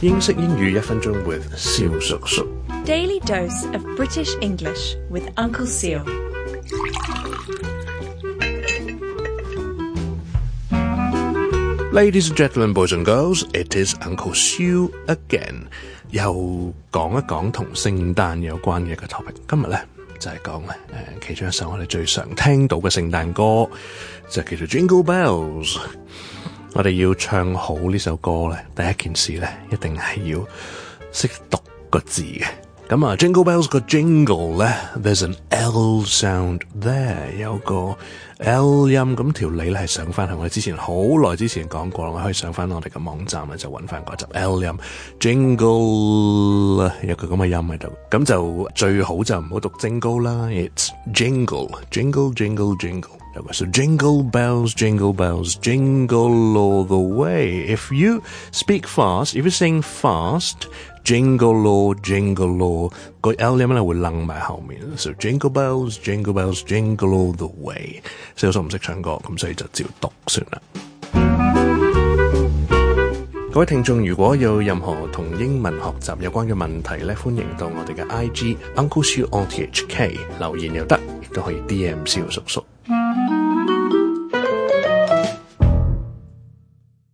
英式英语一分钟 with 肖叔叔。Daily dose of British English with Uncle s e a Ladies and gentlemen, boys and girls, it is Uncle Sue again。又讲一讲同圣诞有关嘅一个 topic。今日咧就系讲咧诶，其中一首我哋最常听到嘅圣诞歌，就系叫做 Jingle Bells。我哋要唱好呢首歌咧，第一件事咧，一定系要识读个字嘅。咁啊，Jingle Bells 个 Jingle 咧，There's an L sound there，有个 L 音，咁条脷咧系上翻。我哋之前好耐之前讲过，我可以上翻我哋嘅网站咧，就揾翻嗰集 L 音 Jingle 有个咁嘅音喺度。咁就最好就唔好读 Jingle 啦，It's Jingle Jingle Jingle Jingle。There So jingle bells, jingle bells, jingle all the way. If you speak fast, if you sing fast, jingle all, jingle all，個 L 音咧會楞埋後面。So jingle bells, jingle bells, jingle all the way。細佬叔唔識唱歌，咁所以就照讀算啦。各位聽眾，如果有任何同英文學習有關嘅問題咧，歡迎到我哋嘅 I G Uncle Shu on T H K 留言又得，亦都可以 D M 小叔叔。